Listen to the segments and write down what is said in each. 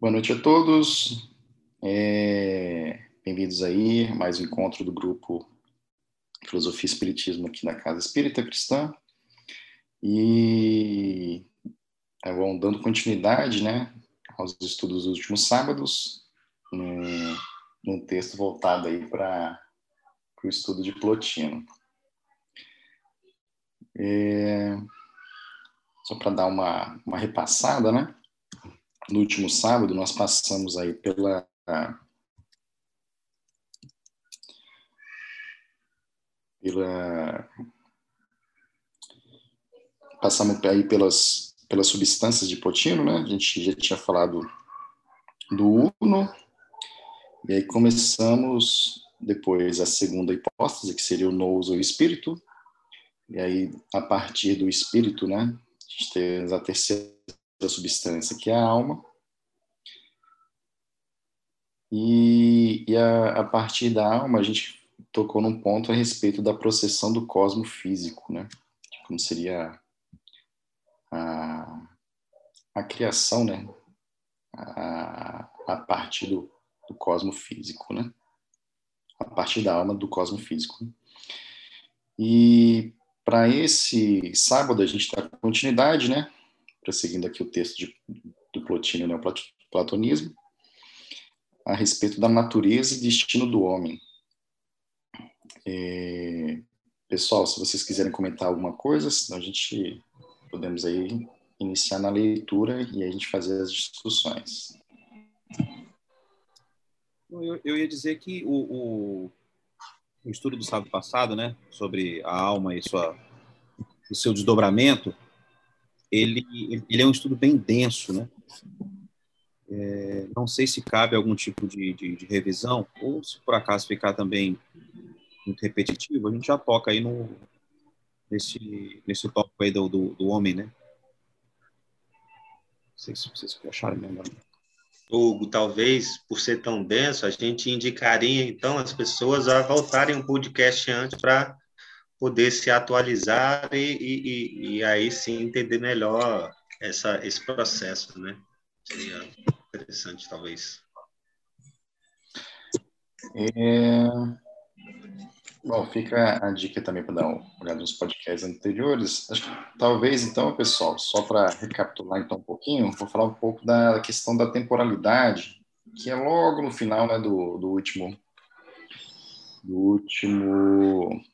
Boa noite a todos. É... Bem-vindos aí a mais um encontro do grupo Filosofia e Espiritismo aqui na Casa Espírita Cristã. E vão dando continuidade, né, aos estudos dos últimos sábados, num, num texto voltado aí para o estudo de Plotino. É... Só para dar uma, uma repassada, né? No último sábado, nós passamos aí pela. pela passamos aí pelas, pelas substâncias de Potino, né? A gente já tinha falado do Uno, e aí começamos depois a segunda hipótese, que seria o nous ou espírito, e aí a partir do espírito, né? A gente tem a terceira da substância, que é a alma. E, e a, a, partir da alma, a gente tocou num ponto a respeito da processão do cosmo físico, né? Como seria a, a criação, né? A, a partir do, do cosmo físico, né? A partir da alma do cosmo físico. E para esse sábado a gente está com continuidade, né? Prosseguindo aqui o texto de, do Plotino no Platonismo, a respeito da natureza e destino do homem. É, pessoal, se vocês quiserem comentar alguma coisa, senão a gente podemos aí iniciar na leitura e a gente fazer as discussões. Eu, eu ia dizer que o, o, o, estudo do sábado passado, né, sobre a alma e sua, o seu desdobramento, ele, ele é um estudo bem denso, né? É, não sei se cabe algum tipo de, de, de, revisão, ou se por acaso ficar também muito repetitivo, a gente já toca aí no, nesse, nesse tópico aí do, do, do homem, né? Não sei se vocês acharam melhor. Hugo, talvez por ser tão denso, a gente indicaria então as pessoas a voltarem um podcast antes para poder se atualizar e, e, e, aí sim entender melhor essa, esse processo, né? Seria interessante, talvez. É... Bom, fica a dica também para dar uma olhada nos podcasts anteriores. Acho que, talvez, então, pessoal, só para recapitular então um pouquinho, vou falar um pouco da questão da temporalidade, que é logo no final né, do, do último do último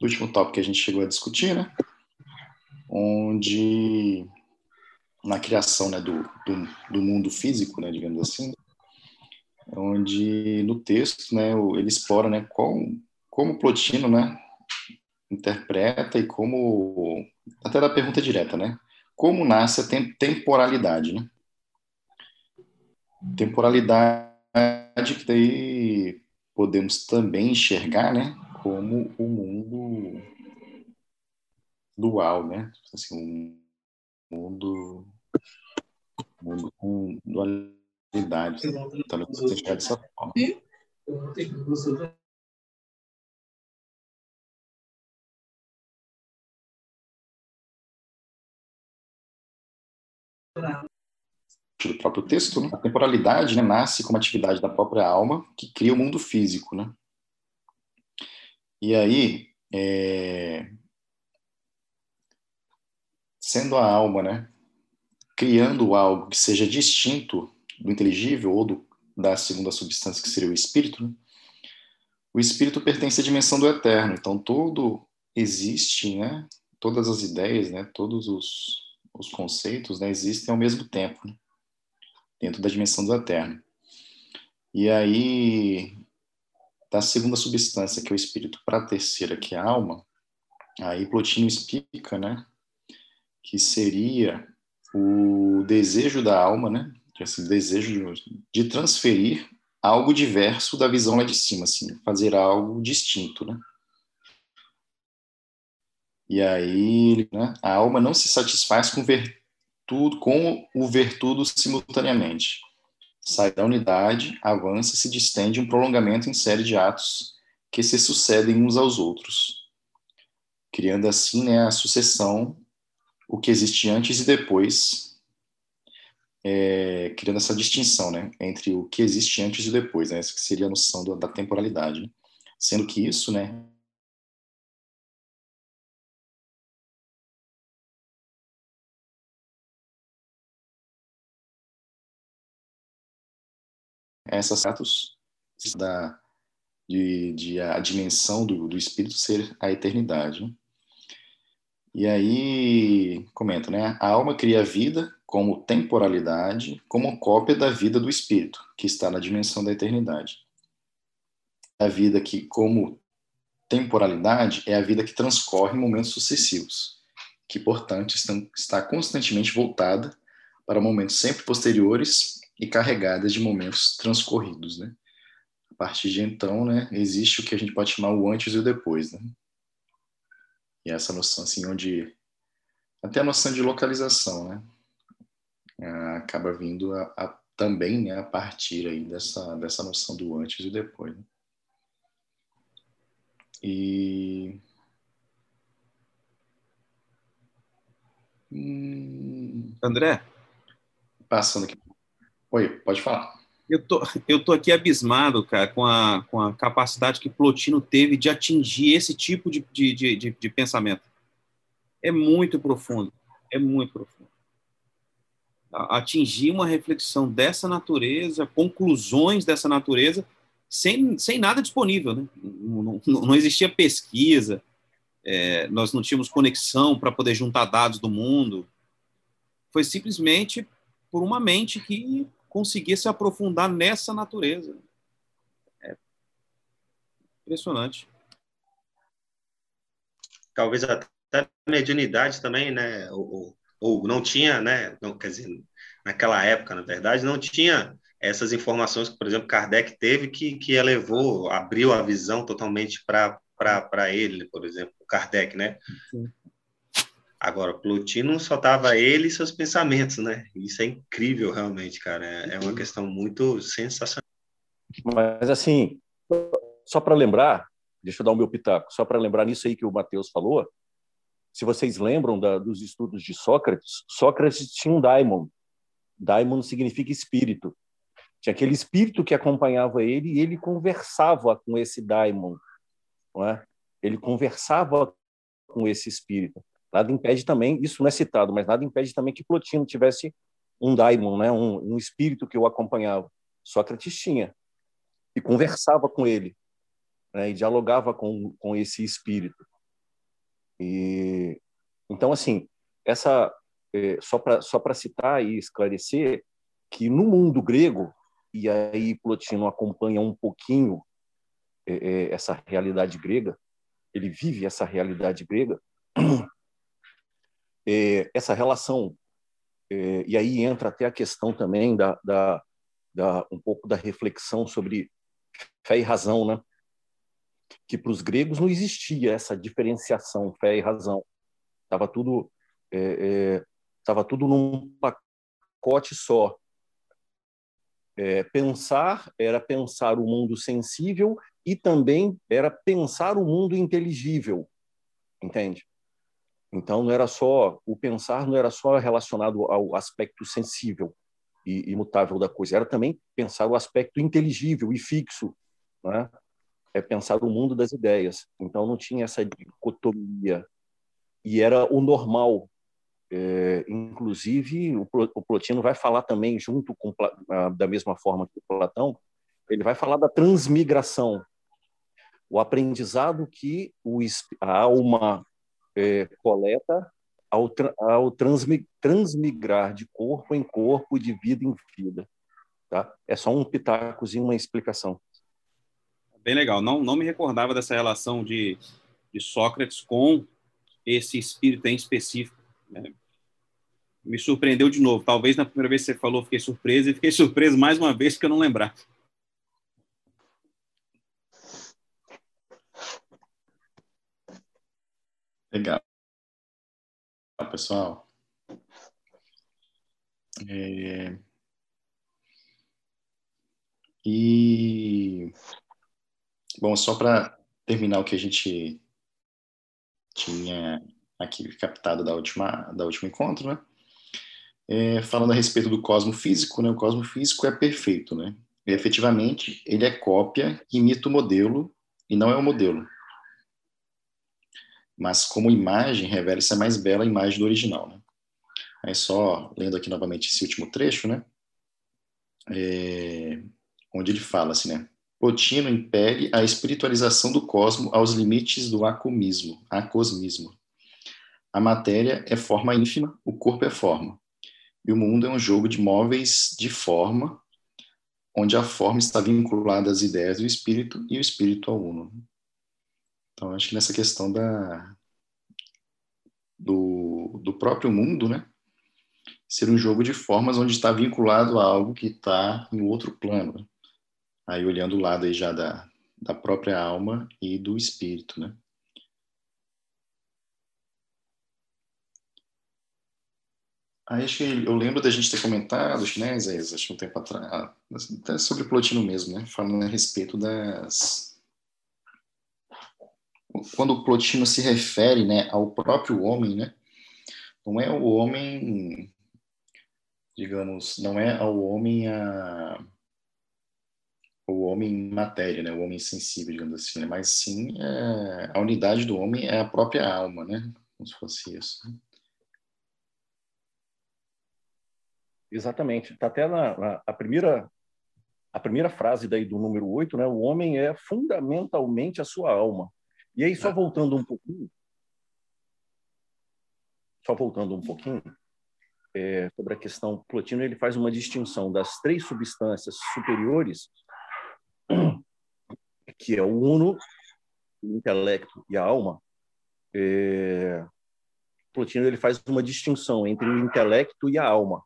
do último tópico que a gente chegou a discutir, né? Onde na criação né, do, do, do mundo físico, né, digamos assim, onde no texto, né, ele explora, né, como, como Plotino, né, interpreta e como até da pergunta direta, né, como nasce a temporalidade, né? Temporalidade que daí podemos também enxergar, né, como o mundo dual, né? Assim, um mundo, mundo com dualidade. Então, você enxergar dessa forma. do próprio texto, né? a temporalidade né, nasce como atividade da própria alma que cria o mundo físico, né? E aí, é... sendo a alma, né, criando algo que seja distinto do inteligível ou do, da segunda substância que seria o espírito, né? o espírito pertence à dimensão do eterno. Então tudo existe, né? Todas as ideias, né? Todos os, os conceitos, né? Existem ao mesmo tempo, né? dentro da dimensão do eterno. E aí da segunda substância, que é o espírito, para a terceira, que é a alma, aí Plotino explica, né, que seria o desejo da alma, né, assim, desejo de transferir algo diverso da visão lá de cima, assim, fazer algo distinto, né. E aí, né, a alma não se satisfaz com ver tudo, com o ver tudo simultaneamente sai da unidade, avança e se distende um prolongamento em série de atos que se sucedem uns aos outros, criando assim né, a sucessão, o que existe antes e depois, é, criando essa distinção né, entre o que existe antes e depois, né, essa que seria a noção do, da temporalidade. Né? Sendo que isso né, essas status da de, de, a dimensão do, do espírito ser a eternidade. Né? E aí comenta, né? A alma cria a vida como temporalidade, como cópia da vida do espírito, que está na dimensão da eternidade. A vida que, como temporalidade, é a vida que transcorre em momentos sucessivos, que, portanto, está constantemente voltada para momentos sempre posteriores e carregadas de momentos transcorridos, né? A partir de então, né, existe o que a gente pode chamar o antes e o depois, né? E essa noção, assim, onde até a noção de localização, né, acaba vindo a, a, também, né, a partir aí dessa dessa noção do antes e depois. Né? E hum... André, passando aqui Oi, pode falar. Eu tô, eu tô aqui abismado, cara, com a, com a capacidade que Plotino teve de atingir esse tipo de, de, de, de, pensamento. É muito profundo, é muito profundo. Atingir uma reflexão dessa natureza, conclusões dessa natureza, sem, sem nada disponível. Né? Não, não, não existia pesquisa, é, nós não tínhamos conexão para poder juntar dados do mundo. Foi simplesmente por uma mente que conseguir se aprofundar nessa natureza. É impressionante. Talvez até mediunidade também, né? Ou, ou não tinha, né? Não, quer dizer, naquela época, na verdade, não tinha essas informações que, por exemplo, Kardec teve que, que elevou, abriu a visão totalmente para ele, por exemplo, Kardec, né? Sim. Agora, Plutino só tava ele e seus pensamentos, né? Isso é incrível, realmente, cara. É, é uma questão muito sensacional. Mas, assim, só para lembrar, deixa eu dar o meu pitaco, só para lembrar nisso aí que o Matheus falou, se vocês lembram da, dos estudos de Sócrates, Sócrates tinha um daimon. Daimon significa espírito. Tinha aquele espírito que acompanhava ele e ele conversava com esse daimon. Não é? Ele conversava com esse espírito. Nada impede também, isso não é citado, mas nada impede também que Plotino tivesse um daimon, né, um, um espírito que o acompanhava. Sócrates tinha e conversava com ele, né, e dialogava com, com esse espírito. E então assim, essa é, só para só para citar e esclarecer que no mundo grego e aí Plotino acompanha um pouquinho é, é, essa realidade grega, ele vive essa realidade grega essa relação, é, e aí entra até a questão também da, da, da, um pouco da reflexão sobre fé e razão, né? que para os gregos não existia essa diferenciação fé e razão, estava tudo estava é, tudo num pacote só. É, pensar era pensar o mundo sensível e também era pensar o mundo inteligível, entende? Então não era só o pensar não era só relacionado ao aspecto sensível e imutável da coisa, era também pensar o aspecto inteligível e fixo, né? É pensar o mundo das ideias. Então não tinha essa dicotomia e era o normal. É, inclusive o, Plotino vai falar também junto com da mesma forma que o Platão, ele vai falar da transmigração, o aprendizado que a alma é, coleta ao, ao transmigrar de corpo em corpo, de vida em vida. Tá? É só um pitacozinho, uma explicação. Bem legal. Não, não me recordava dessa relação de, de Sócrates com esse espírito em específico. Né? Me surpreendeu de novo. Talvez na primeira vez que você falou, fiquei surpreso, e fiquei surpreso mais uma vez porque eu não lembrava. Legal, pessoal. É... E bom, só para terminar o que a gente tinha aqui captado da última da último encontro, né? é, falando a respeito do cosmo físico, né? O cosmo físico é perfeito, né? E, efetivamente, ele é cópia, imita o modelo e não é o modelo. Mas como imagem, revela se a mais bela imagem do original, né? Aí só lendo aqui novamente esse último trecho, né? É, onde ele fala assim, né? Plotino impele a espiritualização do cosmo aos limites do acomismo, acosmismo. A matéria é forma ínfima, o corpo é forma. E o mundo é um jogo de móveis de forma, onde a forma está vinculada às ideias do espírito e o espírito ao uno. Então, acho que nessa questão da, do, do próprio mundo, né? Ser um jogo de formas onde está vinculado a algo que está em outro plano. Né? Aí, olhando o lado aí já da, da própria alma e do espírito, né? Aí acho que eu lembro da gente ter comentado, né, Isaías, acho um tempo atrás, até sobre Plotino mesmo, né, falando a respeito das... Quando o Plotino se refere, né, ao próprio homem, né, não é o homem, digamos, não é ao homem a... o homem matéria, né, o homem sensível, digamos assim, né, mas sim é... a unidade do homem é a própria alma, né, como se fosse isso? Exatamente. Está até na, na, a, primeira, a primeira frase daí do número 8, né? O homem é fundamentalmente a sua alma. E aí, só é. voltando um pouquinho, só voltando um pouquinho, é, sobre a questão, Plotino ele faz uma distinção das três substâncias superiores, que é o uno, o intelecto e a alma. É, Plotino ele faz uma distinção entre o intelecto e a alma.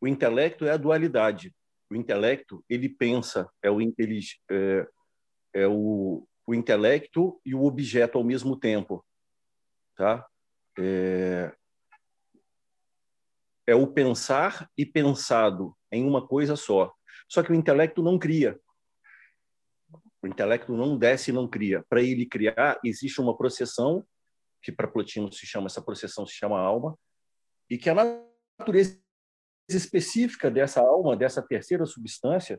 O intelecto é a dualidade. O intelecto, ele pensa, é o, é, é o, o intelecto e o objeto ao mesmo tempo. Tá? É, é o pensar e pensado em uma coisa só. Só que o intelecto não cria. O intelecto não desce e não cria. Para ele criar, existe uma processão, que para Plotino se chama, essa processão se chama alma, e que a natureza específica dessa alma, dessa terceira substância,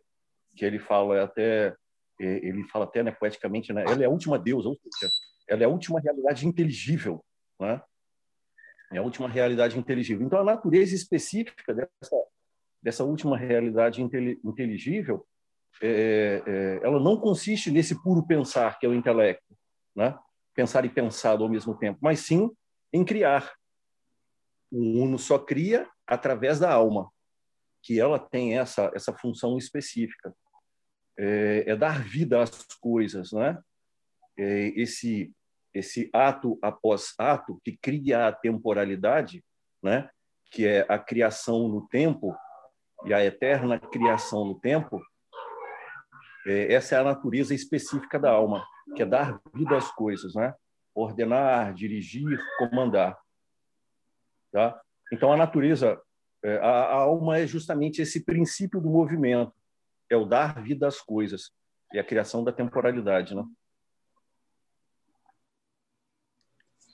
que ele fala até é, ele fala até né, poeticamente, né, ela é a última deusa, ela é a última realidade inteligível, né? É a última realidade inteligível. Então a natureza específica dessa dessa última realidade inteligível, é, é, ela não consiste nesse puro pensar que é o intelecto, né? Pensar e pensado ao mesmo tempo, mas sim em criar. O uno só cria através da alma, que ela tem essa, essa função específica. É, é dar vida às coisas, né? É esse, esse ato após ato que cria a temporalidade, né? que é a criação no tempo e a eterna criação no tempo, é, essa é a natureza específica da alma, que é dar vida às coisas, né? ordenar, dirigir, comandar. Tá? Então, a natureza, é, a, a alma é justamente esse princípio do movimento, é o dar vida às coisas e a criação da temporalidade, né?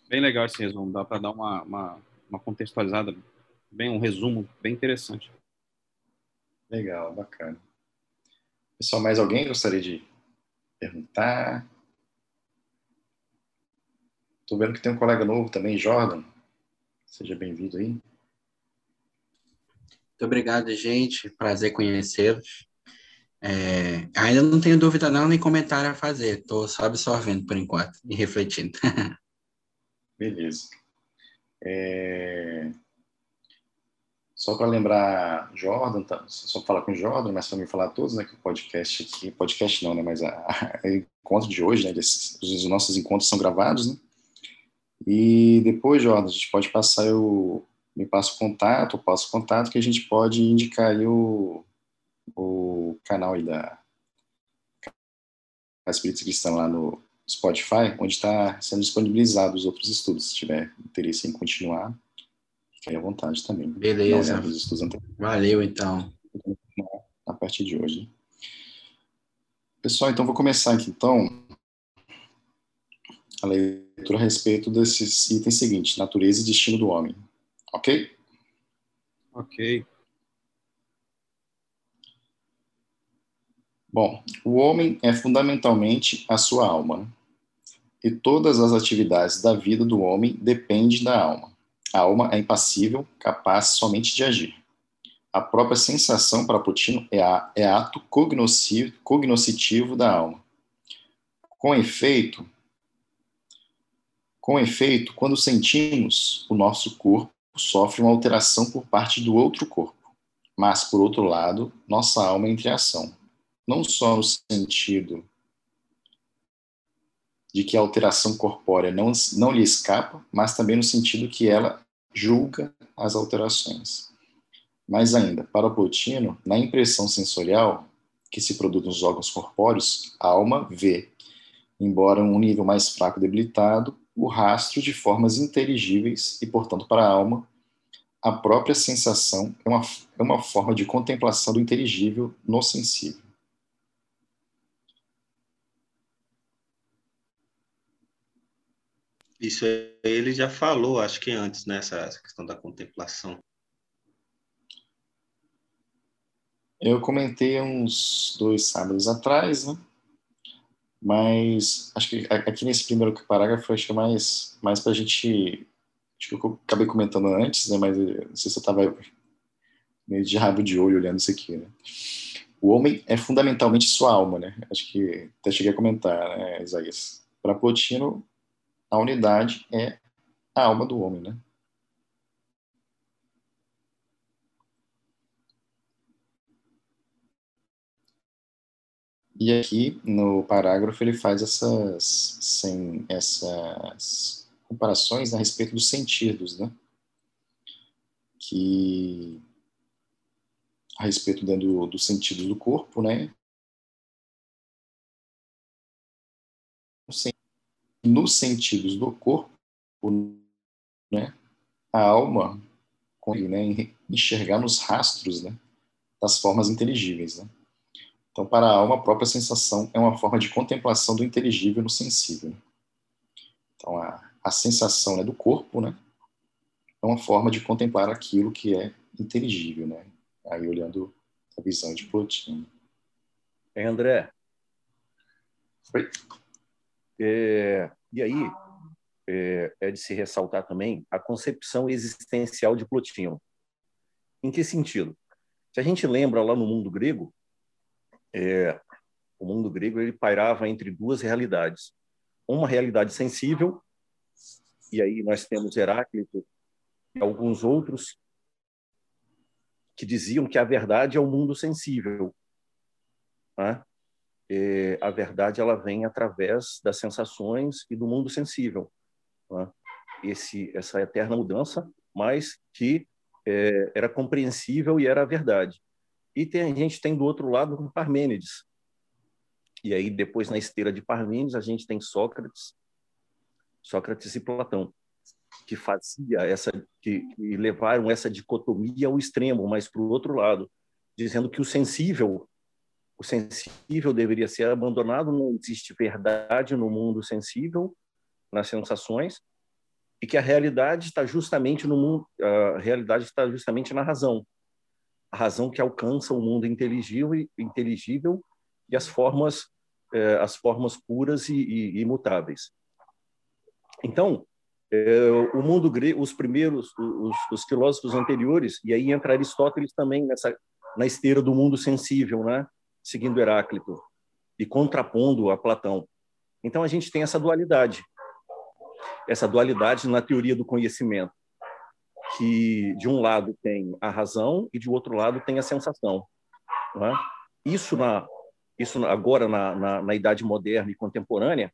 Bem legal esse resumo, dá para dar uma, uma, uma, contextualizada, bem um resumo bem interessante. Legal, bacana. Pessoal, mais alguém gostaria de perguntar? Estou vendo que tem um colega novo também, Jordan. Seja bem-vindo aí. Muito obrigado, gente. Prazer conhecê-los. É, ainda não tenho dúvida não, nem comentário a fazer. Estou só absorvendo por enquanto e refletindo. Beleza. É... Só para lembrar, Jordan, tá, só falar com o Jordan, mas também falar a todos, né, que o podcast aqui, podcast não, né, mas a, a, a encontro de hoje, né, desses, os nossos encontros são gravados, né, e depois, Jordan, a gente pode passar o. Me passa o contato, passo o contato, que a gente pode indicar aí o, o canal aí da Espírito Cristão lá no Spotify, onde está sendo disponibilizado os outros estudos. Se tiver interesse em continuar, fique à vontade também. Beleza. Valeu, então. A partir de hoje. Pessoal, então vou começar aqui, então, a leitura a respeito desses itens seguintes, natureza e destino do homem. Ok? Ok. Bom, o homem é fundamentalmente a sua alma. Né? E todas as atividades da vida do homem dependem da alma. A alma é impassível, capaz somente de agir. A própria sensação para Plotino é, a, é ato cognoscitivo da alma. Com efeito, com efeito, quando sentimos, o nosso corpo sofre uma alteração por parte do outro corpo. Mas, por outro lado, nossa alma entra em ação. Não só no sentido de que a alteração corpórea não, não lhe escapa, mas também no sentido que ela julga as alterações. Mais ainda, para Plotino, na impressão sensorial que se produz nos órgãos corpóreos, a alma vê, embora um nível mais fraco debilitado, o rastro de formas inteligíveis e, portanto, para a alma, a própria sensação é uma, é uma forma de contemplação do inteligível no sensível. Isso ele já falou, acho que antes, nessa né, questão da contemplação. Eu comentei uns dois sábados atrás, né? Mas acho que aqui nesse primeiro parágrafo, acho que é mais, mais para a gente. Acho que eu acabei comentando antes, né? Mas não sei se eu estava meio de rabo de olho olhando isso aqui, né? O homem é fundamentalmente sua alma, né? Acho que até cheguei a comentar, né, Isaías? Para Plotino, a unidade é a alma do homem, né? E aqui no parágrafo ele faz essas, sem, essas comparações a respeito dos sentidos, né? Que a respeito do, dos sentidos do corpo, né? Nos sentidos do corpo, né? A alma consegue né, enxergar nos rastros, né? Das formas inteligíveis, né? Então, para a alma, a própria sensação é uma forma de contemplação do inteligível no sensível. Então, a, a sensação né, do corpo, né, é uma forma de contemplar aquilo que é inteligível, né? Aí olhando a visão de Plotino. André. Oi. É, e aí é, é, de se ressaltar também a concepção existencial de Plotino. Em que sentido? Se a gente lembra lá no mundo grego, é, o mundo grego ele pairava entre duas realidades. Uma realidade sensível, e aí nós temos Heráclito e alguns outros que diziam que a verdade é o mundo sensível. Né? É, a verdade ela vem através das sensações e do mundo sensível. Né? Esse, essa eterna mudança, mas que é, era compreensível e era a verdade. E tem, a gente tem do outro lado Parmênides. E aí, depois, na esteira de Parmênides, a gente tem Sócrates, Sócrates e Platão, que fazia essa, que, que levaram essa dicotomia ao extremo, mas para o outro lado, dizendo que o sensível, o sensível deveria ser abandonado, não existe verdade no mundo sensível, nas sensações, e que a realidade está justamente no mundo, a realidade está justamente na razão a razão que alcança o mundo inteligível, inteligível e as formas eh, as formas puras e, e imutáveis. Então, eh, o mundo grego, os primeiros, os, os, filósofos anteriores, e aí entra Aristóteles também nessa na esteira do mundo sensível, né? Seguindo Heráclito e contrapondo a Platão. Então a gente tem essa dualidade, essa dualidade na teoria do conhecimento que de um lado tem a razão e de outro lado tem a sensação. É? Isso na isso agora na, na, na, idade moderna e contemporânea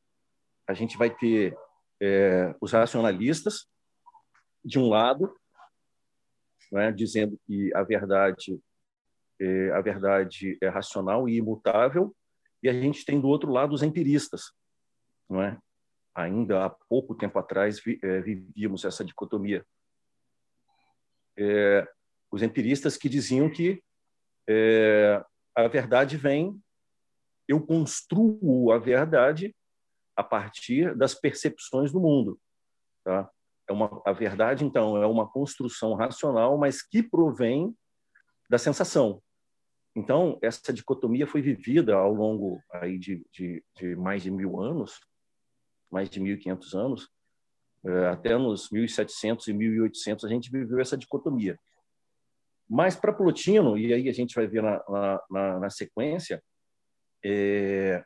a gente vai ter é, os racionalistas de um lado é? dizendo que a verdade é, a verdade é racional e imutável e a gente tem do outro lado os empiristas não é ainda há pouco tempo atrás vi, é, vivíamos essa dicotomia é, os empiristas que diziam que é, a verdade vem, eu construo a verdade a partir das percepções do mundo. Tá? é uma, a verdade, então, é uma construção racional, mas que provém da sensação. Então, essa dicotomia foi vivida ao longo aí de, de, de mais de mil anos, mais de 1.500 anos, é, até nos 1700 e 1800 a gente viveu essa dicotomia. Mas para Plotino, e aí a gente vai ver na, na, na sequência, é,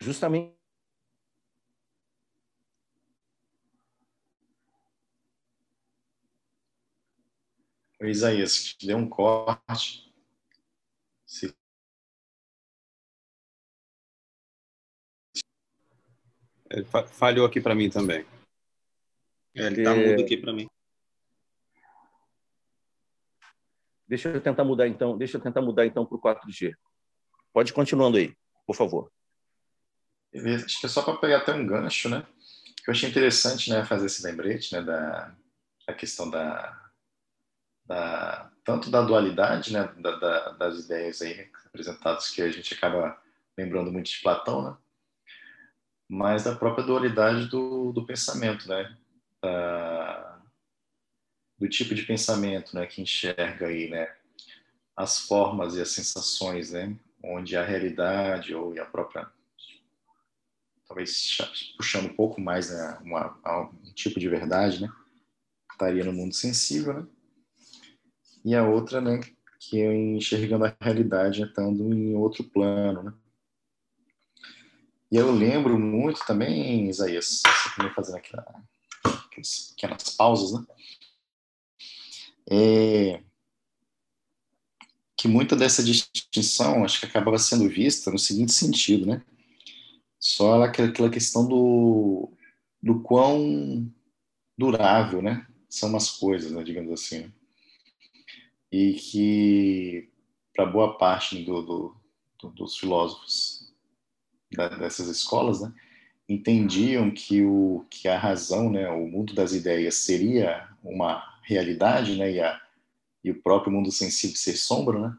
justamente Isaías, que deu um corte. Se... Ele falhou aqui para mim também. É, ele está é... mudo aqui para mim. Deixa eu tentar mudar então, deixa eu tentar mudar então para o 4G. Pode ir continuando aí, por favor. Acho que é só para pegar até um gancho, né? Eu achei interessante, né, fazer esse lembrete, né, da a questão da da, tanto da dualidade né, da, da, das ideias aí apresentadas que a gente acaba lembrando muito de Platão, né? mas da própria dualidade do, do pensamento, né? Da, do tipo de pensamento né, que enxerga aí, né? as formas e as sensações, né? onde a realidade ou a própria talvez puxando um pouco mais né, uma, um tipo de verdade, né, estaria no mundo sensível, né, e a outra, né, que é enxergando a realidade estando em outro plano, né? E eu lembro muito também, Isaías, você fazendo aquelas, aquelas pausas, né? É, que muita dessa distinção acho que acabava sendo vista no seguinte sentido, né? Só aquela questão do, do quão durável, né? São as coisas, né? digamos assim. Né? E que, para boa parte do, do, do, dos filósofos da, dessas escolas, né, entendiam que, o, que a razão, né, o mundo das ideias seria uma realidade, né, e, a, e o próprio mundo sensível ser sombra, né,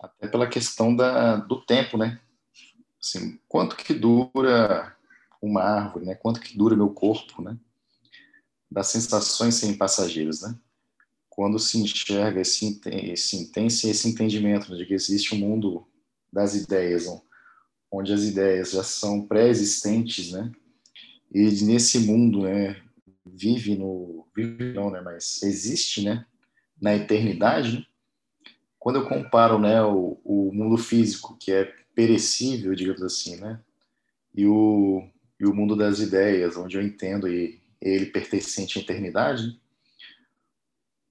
até pela questão da, do tempo, né, assim, quanto que dura uma árvore, né, quanto que dura meu corpo, né, das sensações sem passageiras, né, quando se enxerga esse, esse, tem esse entendimento de que existe um mundo das ideias, onde as ideias já são pré-existentes, né? E nesse mundo, né, vive no vive não, né, mas existe, né, na eternidade. Né? Quando eu comparo, né, o, o mundo físico que é perecível, digamos assim, né, e o e o mundo das ideias, onde eu entendo ele pertencente à eternidade,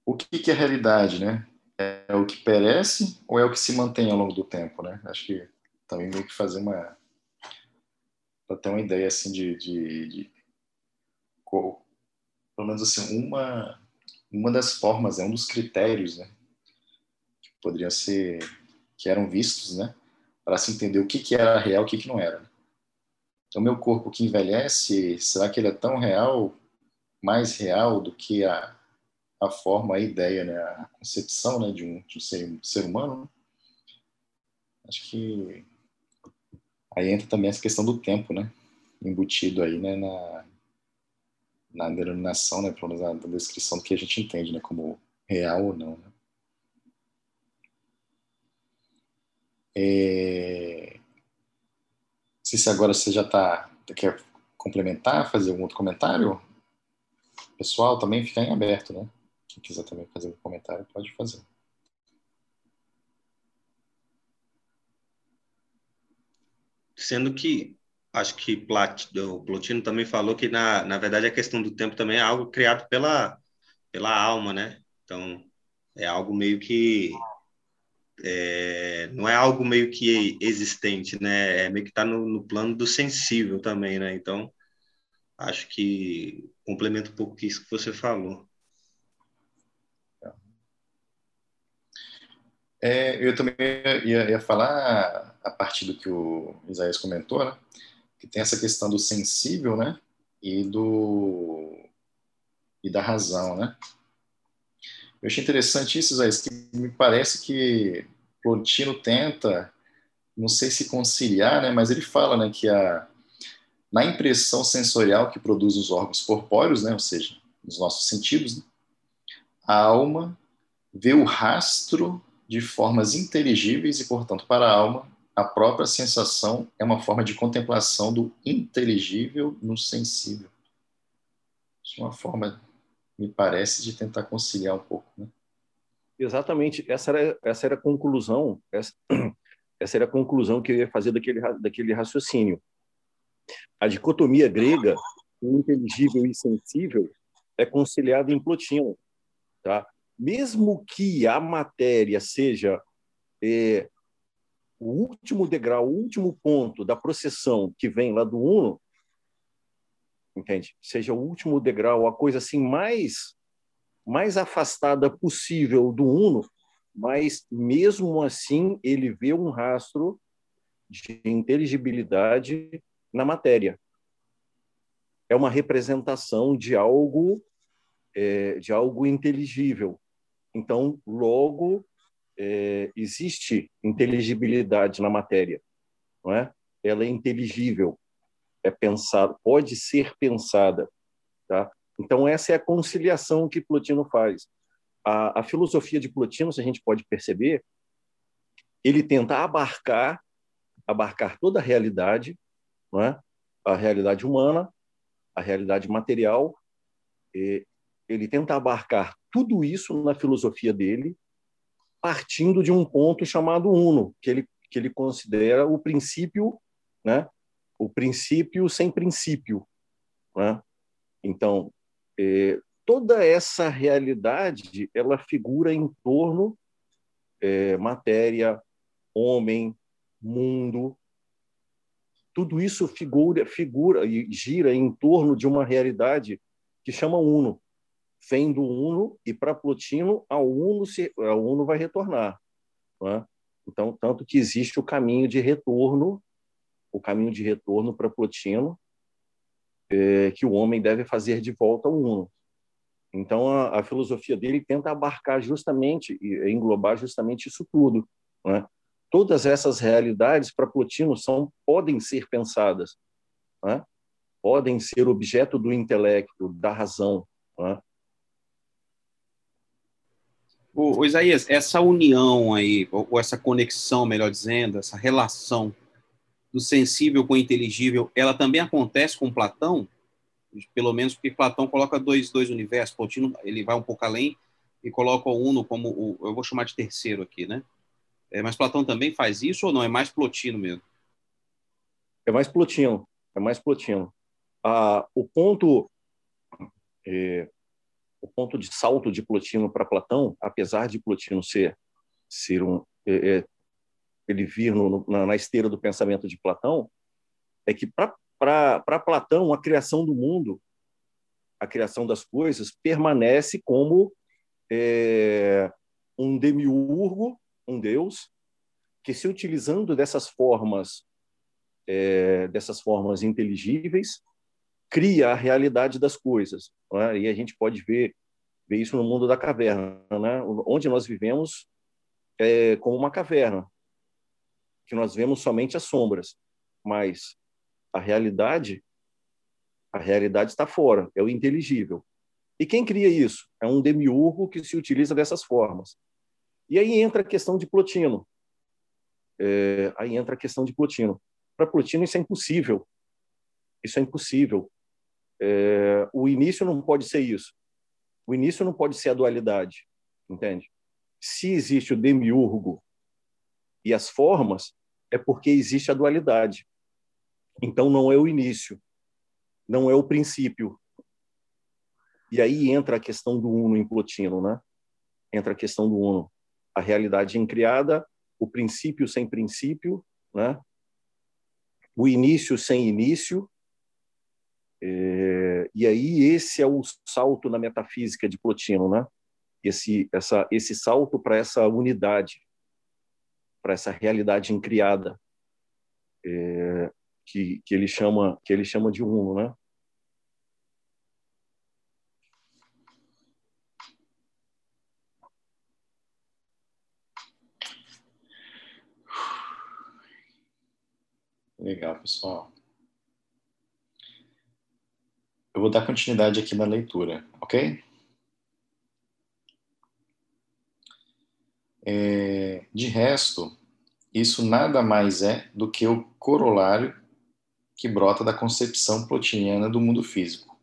o que, que é realidade, né? É o que perece ou é o que se mantém ao longo do tempo, né? Acho que também meio que fazer uma para ter uma ideia assim de, de, de, pelo menos assim uma uma das formas é um dos critérios, né? Que poderiam ser que eram vistos, né? Para se entender o que que era real, o que que não era. Então meu corpo que envelhece, será que ele é tão real, mais real do que a a forma, a ideia, né, a concepção né, de, um, de um ser, ser humano. Né? Acho que aí entra também essa questão do tempo, né, embutido aí né, na, na denominação, né, pelo menos na descrição do que a gente entende né, como real ou não. Né? É... Não sei se agora você já está quer complementar, fazer algum outro comentário. Pessoal, também fica em aberto, né? Quem quiser também fazer um comentário, pode fazer. Sendo que acho que Plat, o Plotino também falou que na, na verdade a questão do tempo também é algo criado pela pela alma, né? Então é algo meio que é, não é algo meio que existente, né? É meio que está no, no, plano do sensível também, né? Então acho que complementa um pouco isso que você falou. É, eu também ia, ia, falar, a partir do que o Isaías comentou, né, que tem essa questão do sensível né, e, do, e da razão. Né? Eu achei interessante isso, Isaías, que me parece que Plotino tenta, não sei se conciliar, né, mas ele fala né, que a, na impressão sensorial que produz os órgãos corpóreos, né, ou seja, nos nossos sentidos, né, a alma vê o rastro de formas inteligíveis e, portanto, para a alma, a própria sensação é uma forma de contemplação do inteligível no sensível. Isso é uma forma, me parece, de tentar conciliar um pouco, né? Exatamente. Essa era, essa era a conclusão, essa, essa era a conclusão que eu ia fazer daquele, daquele raciocínio. A dicotomia grega, o inteligível e sensível, é conciliada em Plotino. Tá? Mesmo que a matéria seja é, o último degrau, o último ponto da processão que vem lá do Uno, entende? Seja o último degrau, a coisa assim mais mais afastada possível do Uno, mas mesmo assim ele vê um rastro de inteligibilidade na matéria. É uma representação de algo é, de algo inteligível. Então, logo é, existe inteligibilidade na matéria, não é? Ela é inteligível, é pensada, pode ser pensada, tá? Então essa é a conciliação que Plotino faz. A, a filosofia de Plotino, se a gente pode perceber, ele tenta abarcar abarcar toda a realidade, não é? A realidade humana, a realidade material, ele tenta abarcar tudo isso na filosofia dele partindo de um ponto chamado uno, que ele, que ele considera o princípio, né? o princípio sem princípio. Né? Então, é, toda essa realidade ela figura em torno é, matéria, homem, mundo. Tudo isso figura, figura e gira em torno de uma realidade que chama uno vem do Uno e para Plotino a Uno, se, a Uno vai retornar. É? Então, tanto que existe o caminho de retorno, o caminho de retorno para Plotino, é, que o homem deve fazer de volta ao Uno. Então, a, a, filosofia dele tenta abarcar justamente e englobar justamente isso tudo. É? Todas essas realidades para Plotino são podem ser pensadas, é? podem ser objeto do intelecto, da razão. É? O, o Isaías, essa união aí, ou, ou essa conexão, melhor dizendo, essa relação do sensível com o inteligível, ela também acontece com Platão? Pelo menos porque Platão coloca dois, dois universos, Plotino, ele vai um pouco além e coloca o Uno como o, eu vou chamar de terceiro aqui, né? É, mas Platão também faz isso ou não? É mais Plotino mesmo? É mais Plotino, é mais Plotino. Ah, o ponto é, o ponto de salto de Plotino para Platão, apesar de Plotino ser, ser um, é, é, ele vir no, na, na, esteira do pensamento de Platão, é que para Platão a criação do mundo, a criação das coisas, permanece como é, um demiurgo, um deus, que se utilizando dessas formas, é, dessas formas inteligíveis, cria a realidade das coisas. É? E a gente pode ver, ver isso no mundo da caverna, né? onde nós vivemos é como uma caverna, que nós vemos somente as sombras, mas a realidade, a realidade está fora, é o inteligível. E quem cria isso? É um demiurgo que se utiliza dessas formas. E aí entra a questão de Plotino. É, aí entra a questão de Plotino. Para Plotino isso é impossível. Isso é impossível. É, o início não pode ser isso. O início não pode ser a dualidade, entende? Se existe o demiurgo e as formas, é porque existe a dualidade. Então não é o início, não é o princípio. E aí entra a questão do uno em Plotino, né? Entra a questão do uno, a realidade incriada, o princípio sem princípio, né? O início sem início é, e aí esse é o salto na metafísica de Plotino, né? Esse, essa, esse salto para essa unidade, para essa realidade incriada, é, que, que ele chama que ele chama de uno, né? Legal, pessoal. Eu vou dar continuidade aqui na leitura, ok? É, de resto, isso nada mais é do que o corolário que brota da concepção plotiniana do mundo físico,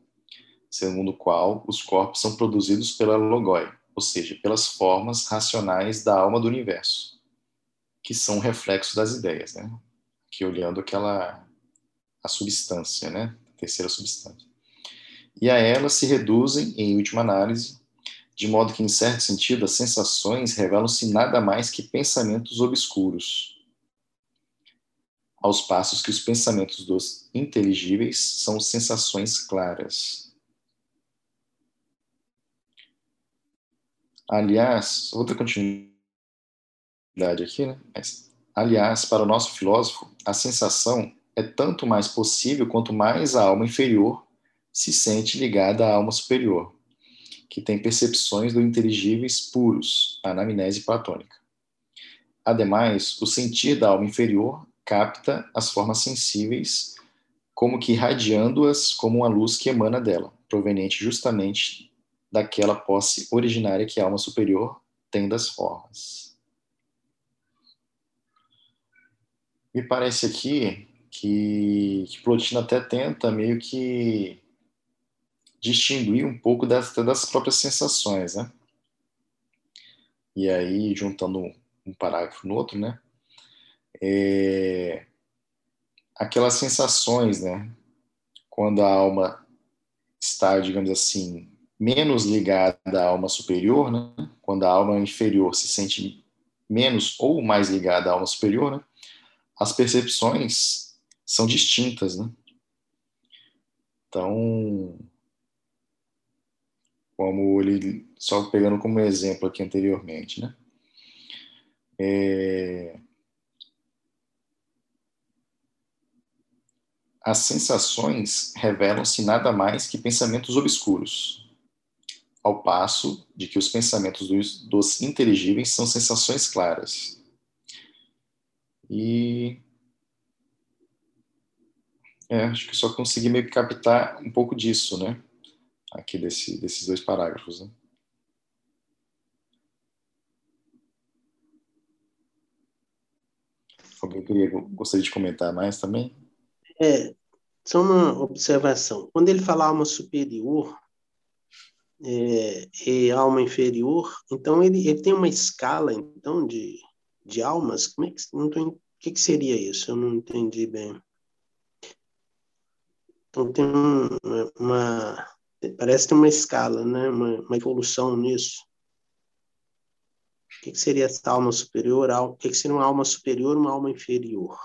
segundo o qual os corpos são produzidos pela logoi, ou seja, pelas formas racionais da alma do universo, que são reflexos das ideias, né? Aqui olhando aquela a substância, né? A terceira substância. E a ela se reduzem, em última análise, de modo que, em certo sentido, as sensações revelam-se nada mais que pensamentos obscuros, aos passos que os pensamentos dos inteligíveis são sensações claras. Aliás, outra continuidade aqui, né? Mas, aliás, para o nosso filósofo, a sensação é tanto mais possível quanto mais a alma inferior se sente ligada à alma superior que tem percepções do inteligíveis puros, a anamnese platônica. Ademais, o sentir da alma inferior capta as formas sensíveis, como que irradiando-as como uma luz que emana dela, proveniente justamente daquela posse originária que a alma superior tem das formas. Me parece aqui que, que Plotino até tenta meio que distinguir um pouco das, das próprias sensações, né? E aí, juntando um parágrafo no outro, né? É, aquelas sensações, né? Quando a alma está, digamos assim, menos ligada à alma superior, né? Quando a alma inferior se sente menos ou mais ligada à alma superior, né? As percepções são distintas, né? Então, como ele só pegando como exemplo aqui anteriormente, né? É... As sensações revelam-se nada mais que pensamentos obscuros, ao passo de que os pensamentos dos, dos inteligíveis são sensações claras. E é, acho que só consegui meio que captar um pouco disso, né? Aqui desse, desses dois parágrafos. Né? Alguém queria, gostaria de comentar mais também? É, só uma observação. Quando ele fala alma superior é, e alma inferior, então ele, ele tem uma escala então de, de almas. Como é que não tô, o que, que seria isso? Eu não entendi bem. Então tem uma, Parece ter uma escala, né? uma, uma evolução nisso. O que, que seria essa alma superior? O que, que seria uma alma superior uma alma inferior?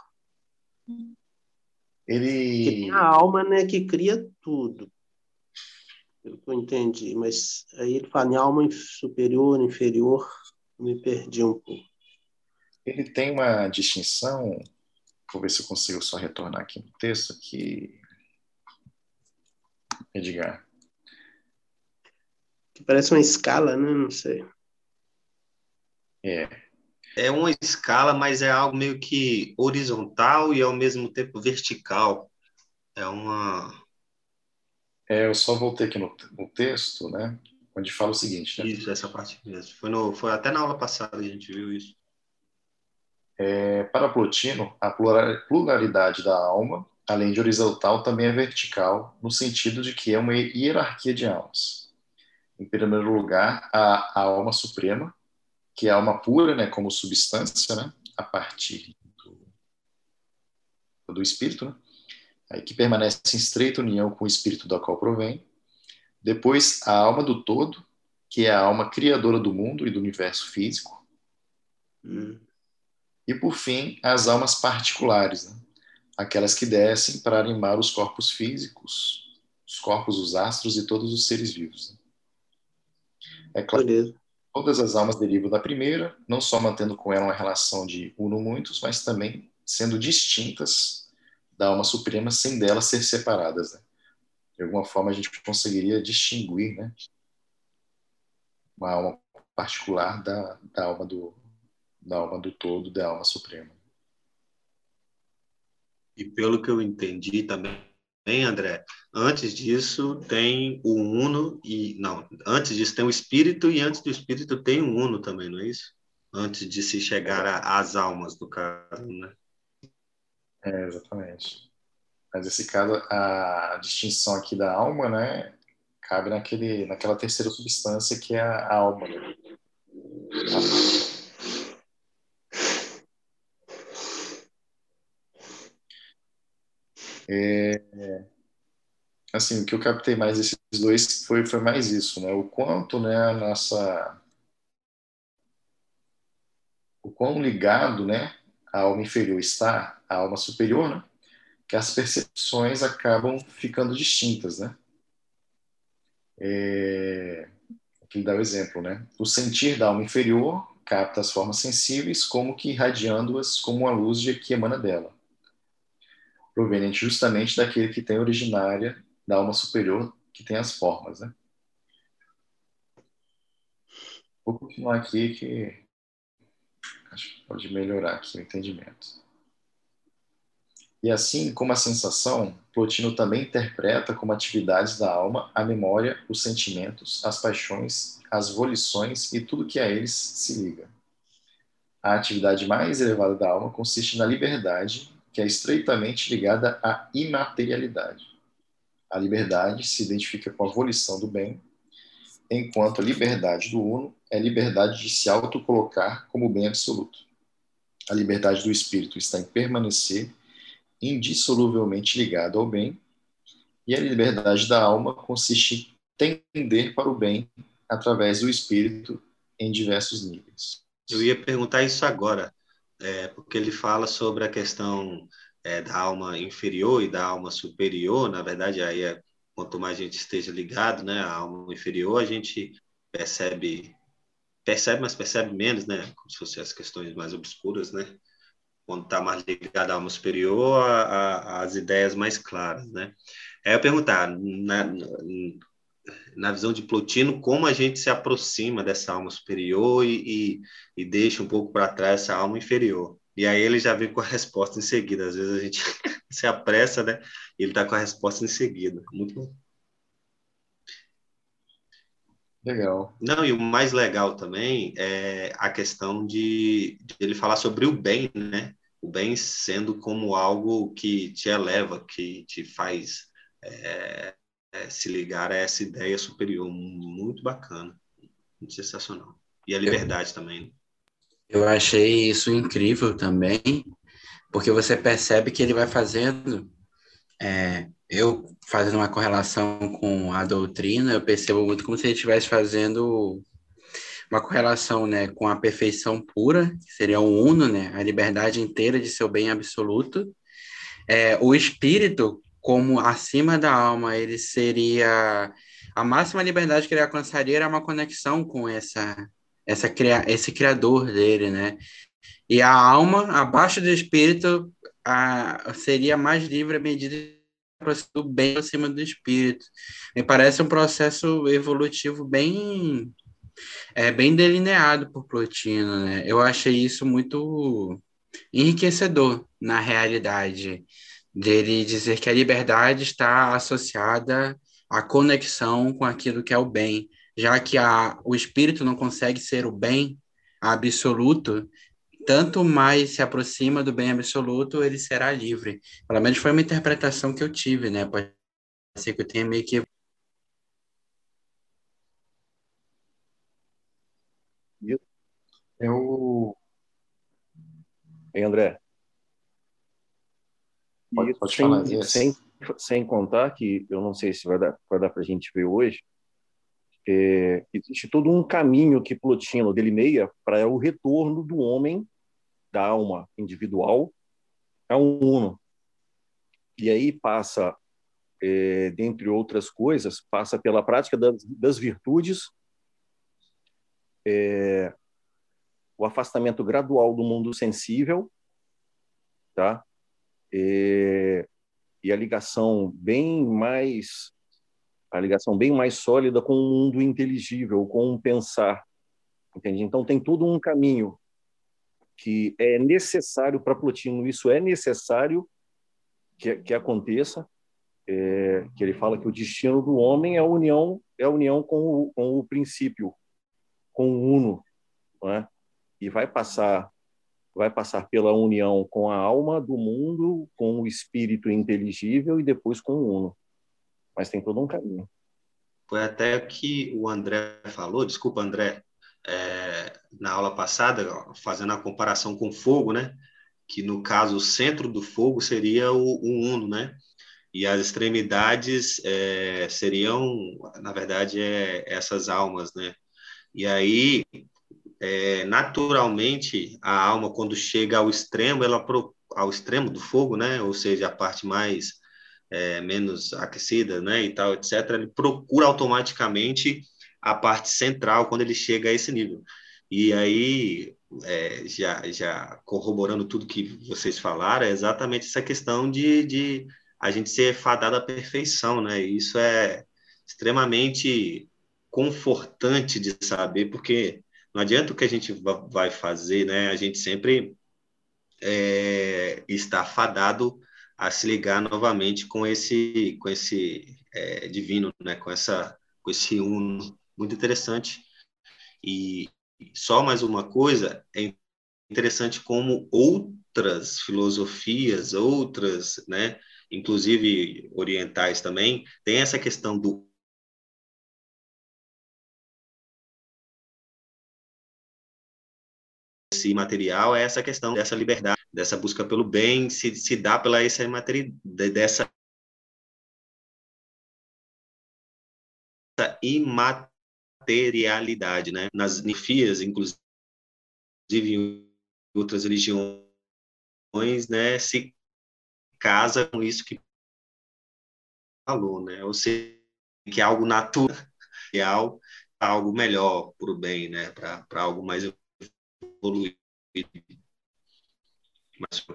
Ele... Porque tem a alma né, que cria tudo. Pelo que eu entendi. Mas aí ele fala em alma superior, inferior, me perdi um pouco. Ele tem uma distinção, vou ver se eu consigo só retornar aqui no texto, aqui, Edgar que parece uma escala, né? Não sei. É. É uma escala, mas é algo meio que horizontal e ao mesmo tempo vertical. É uma. É, eu só voltei aqui no, no texto, né? Onde fala o seguinte, né? Isso, essa parte mesmo. Foi, no, foi até na aula passada que a gente viu isso. É, para Plotino, a pluralidade da alma, além de horizontal, também é vertical, no sentido de que é uma hierarquia de almas em primeiro lugar, a, a alma suprema, que é a alma pura, né, como substância, né, a partir do, do espírito, né, aí que permanece em estreita união com o espírito da qual provém. Depois, a alma do todo, que é a alma criadora do mundo e do universo físico. Hum. E, por fim, as almas particulares, né, aquelas que descem para animar os corpos físicos, os corpos, os astros e todos os seres vivos. Né. É claro, Beleza. todas as almas derivam da primeira, não só mantendo com ela uma relação de uno-muitos, mas também sendo distintas da alma suprema, sem delas ser separadas. Né? De alguma forma, a gente conseguiria distinguir né? uma alma particular da, da, alma do, da alma do todo, da alma suprema. E pelo que eu entendi também, André, antes disso tem o Uno e não, antes disso tem o Espírito e antes do Espírito tem o Uno também, não é isso? Antes de se chegar às almas, no caso, né? É, exatamente. Mas esse caso, a distinção aqui da alma, né, cabe naquele, naquela terceira substância que é a alma. Né? É, assim, o que eu captei mais desses dois foi, foi mais isso, né? O quanto, né, a nossa o quão ligado, né, a alma inferior está à alma superior, né? Que as percepções acabam ficando distintas, né? É, aqui dá o exemplo, né? O sentir da alma inferior capta as formas sensíveis como que irradiando-as como a luz de que emana dela proveniente justamente daquele que tem originária da alma superior, que tem as formas, né? Vou continuar aqui que acho que pode melhorar aqui o entendimento. E assim como a sensação, Plotino também interpreta como atividades da alma a memória, os sentimentos, as paixões, as volições e tudo que a eles se liga. A atividade mais elevada da alma consiste na liberdade que é estreitamente ligada à imaterialidade. A liberdade se identifica com a volição do bem, enquanto a liberdade do uno é liberdade de se autocolocar como bem absoluto. A liberdade do espírito está em permanecer indissoluvelmente ligado ao bem, e a liberdade da alma consiste em tender para o bem através do espírito em diversos níveis. Eu ia perguntar isso agora é, porque ele fala sobre a questão é, da alma inferior e da alma superior. Na verdade, aí é, quanto mais a gente esteja ligado, né, à alma inferior, a gente percebe, percebe, mas percebe menos, né, como se fossem as questões mais obscuras, né. Quando está mais ligado à alma superior, a, a, as ideias mais claras, né. Aí eu perguntar, na, na visão de Plotino, como a gente se aproxima dessa alma superior e, e, e deixa um pouco para trás essa alma inferior. E aí ele já vem com a resposta em seguida. Às vezes a gente se apressa, né? E ele está com a resposta em seguida. Muito bom. Legal. Não, e o mais legal também é a questão de, de ele falar sobre o bem, né? O bem sendo como algo que te eleva, que te faz é, é, se ligar a essa ideia superior. Muito bacana, muito sensacional. E a liberdade eu, também. Eu achei isso incrível também, porque você percebe que ele vai fazendo. É, eu fazendo uma correlação com a doutrina, eu percebo muito como se ele estivesse fazendo uma correlação né, com a perfeição pura, que seria o uno, né, a liberdade inteira de seu bem absoluto. É, o espírito como acima da alma ele seria a máxima liberdade que ele alcançaria era uma conexão com essa essa esse criador dele, né? E a alma abaixo do espírito a, seria mais livre à medida do bem acima do espírito. Me parece um processo evolutivo bem é bem delineado por Plotino, né? Eu achei isso muito enriquecedor na realidade dele dizer que a liberdade está associada à conexão com aquilo que é o bem, já que a, o espírito não consegue ser o bem absoluto, tanto mais se aproxima do bem absoluto, ele será livre. Pelo menos foi uma interpretação que eu tive, né? Pode ser que eu tenha meio que Eu. Ei, André. Pode, pode sem, falar. Sem, sem contar que, eu não sei se vai dar, vai dar para a gente ver hoje, é, existe todo um caminho que Plotino delineia para o retorno do homem, da alma individual, a um uno. E aí passa, é, dentre outras coisas, passa pela prática das, das virtudes, é, o afastamento gradual do mundo sensível, tá? e, e a ligação bem mais a ligação bem mais sólida com o mundo inteligível, com o pensar, entende? Então tem todo um caminho que é necessário para Plotino, isso é necessário que, que aconteça, é, que ele fala que o destino do homem é a união é a união com o, com o princípio, com o uno, é? E vai passar vai passar pela união com a alma do mundo, com o espírito inteligível e depois com o uno. Mas tem todo um caminho. Foi até que o André falou, desculpa, André, é, na aula passada, fazendo a comparação com fogo, né? Que no caso o centro do fogo seria o, o uno, né? E as extremidades é, seriam, na verdade, é, essas almas, né? E aí, é, naturalmente, a alma, quando chega ao extremo, ela pro, ao extremo do fogo, né? Ou seja, a parte mais é, menos aquecida, né? E tal, etc. Ele procura automaticamente a parte central quando ele chega a esse nível. E aí, é, já, já corroborando tudo que vocês falaram, é exatamente essa questão de, de a gente ser fadado à perfeição, né? E isso é extremamente confortante de saber, porque não adianta o que a gente vai fazer, né? A gente sempre é, está fadado a se ligar novamente com esse, com esse é, divino, né? Com essa, com esse uno muito interessante. E só mais uma coisa é interessante como outras filosofias, outras, né? Inclusive orientais também, tem essa questão do esse material é essa questão dessa liberdade, dessa busca pelo bem, se, se dá pela essa dessa imaterialidade, né? Nas nifias, inclusive em outras religiões, né, se casa com isso que falou, né? Ou seja, que é algo natural, algo, algo melhor para o bem, né? Para algo mais evoluído. Mas...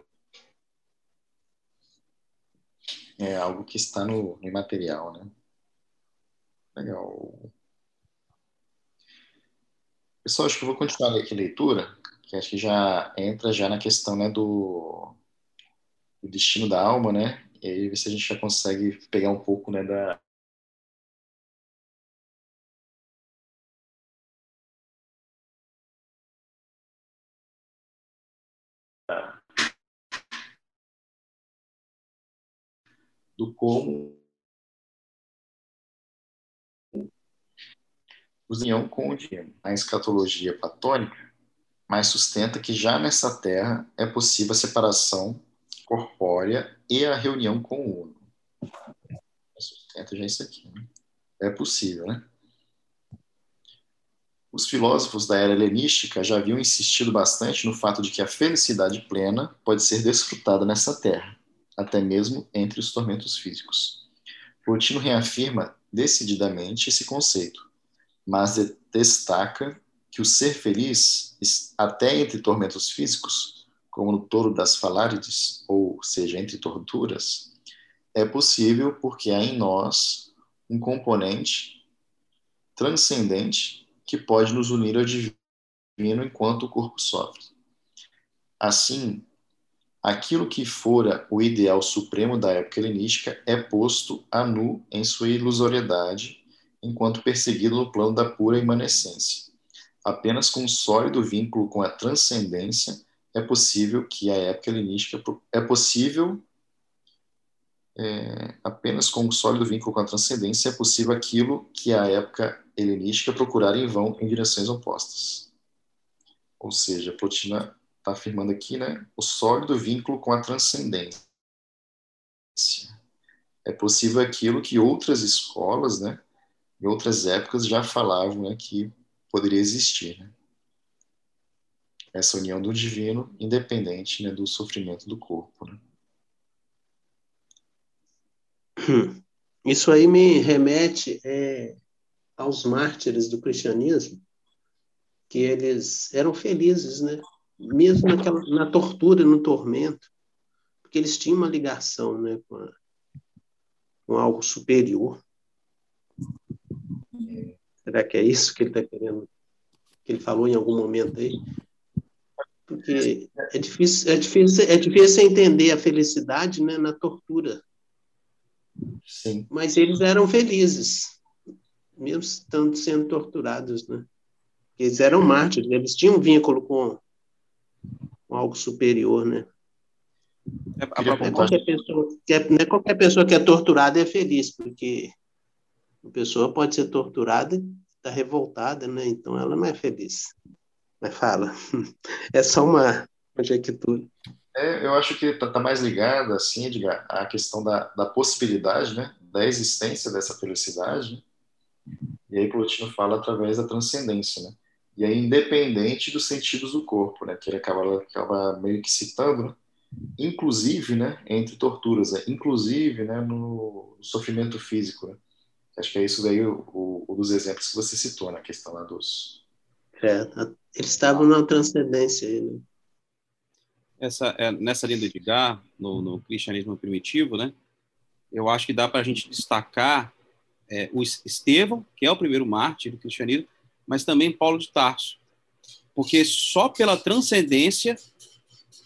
É algo que está no, no imaterial, né? Legal. Pessoal, acho que eu vou continuar aqui a leitura, que acho que já entra já na questão né, do, do destino da alma, né? E aí ver se a gente já consegue pegar um pouco né, da, do como união com o divino. A escatologia platônica mas sustenta que já nessa terra é possível a separação corpórea e a reunião com o Uno. Sustenta já isso aqui. Né? É possível, né? Os filósofos da era helenística já haviam insistido bastante no fato de que a felicidade plena pode ser desfrutada nessa terra, até mesmo entre os tormentos físicos. Plotino reafirma decididamente esse conceito, mas destaca que o ser feliz, até entre tormentos físicos, como no touro das falárides, ou seja, entre torturas, é possível porque há em nós um componente transcendente que pode nos unir ao divino enquanto o corpo sofre. Assim, aquilo que fora o ideal supremo da época helenística é posto a nu em sua ilusoriedade, enquanto perseguido no plano da pura imanescência. Apenas com um sólido vínculo com a transcendência é possível que a época helenística é possível é, apenas com um sólido vínculo com a transcendência é possível aquilo que a época helenística procurara em vão em direções opostas. Ou seja, Plotina está afirmando aqui, né, o sólido vínculo com a transcendência. É possível aquilo que outras escolas, né, em outras épocas já falavam, né, que poderia existir. Né? Essa união do divino, independente né, do sofrimento do corpo. Né? Isso aí me remete é, aos mártires do cristianismo, que eles eram felizes, né? Mesmo naquela, na tortura, no tormento, porque eles tinham uma ligação né, com, a, com algo superior. Será que é isso que ele está querendo, que ele falou em algum momento aí? Porque é difícil, é difícil, é difícil entender a felicidade né, na tortura. Sim. mas eles eram felizes, mesmo estando sendo torturados, né? Eles eram mártires, eles tinham um vínculo com, com algo superior, né? É, própria- Não é qualquer pessoa que é, não é qualquer pessoa que é torturada é feliz, porque a pessoa pode ser torturada e está revoltada, né? Então ela não é feliz. Mas fala, é só uma conjectura. É, eu acho que está tá mais ligada, assim, Edgar, à questão da, da possibilidade, né, da existência dessa felicidade. né? E aí Plotino fala através da transcendência, né? E aí independente dos sentidos do corpo, né, que ele acaba, acaba meio que citando, né? inclusive, né, entre torturas, né? inclusive, né, no sofrimento físico, né? Acho que é isso daí o, o, o dos exemplos que você citou na questão lá dos É, a- eles estavam na transcendência aí, né? essa, é, nessa linha do Edgar, no, no cristianismo primitivo, né, eu acho que dá para a gente destacar é, o Es- Estevão, que é o primeiro mártir do cristianismo, mas também Paulo de Tarso. Porque só pela transcendência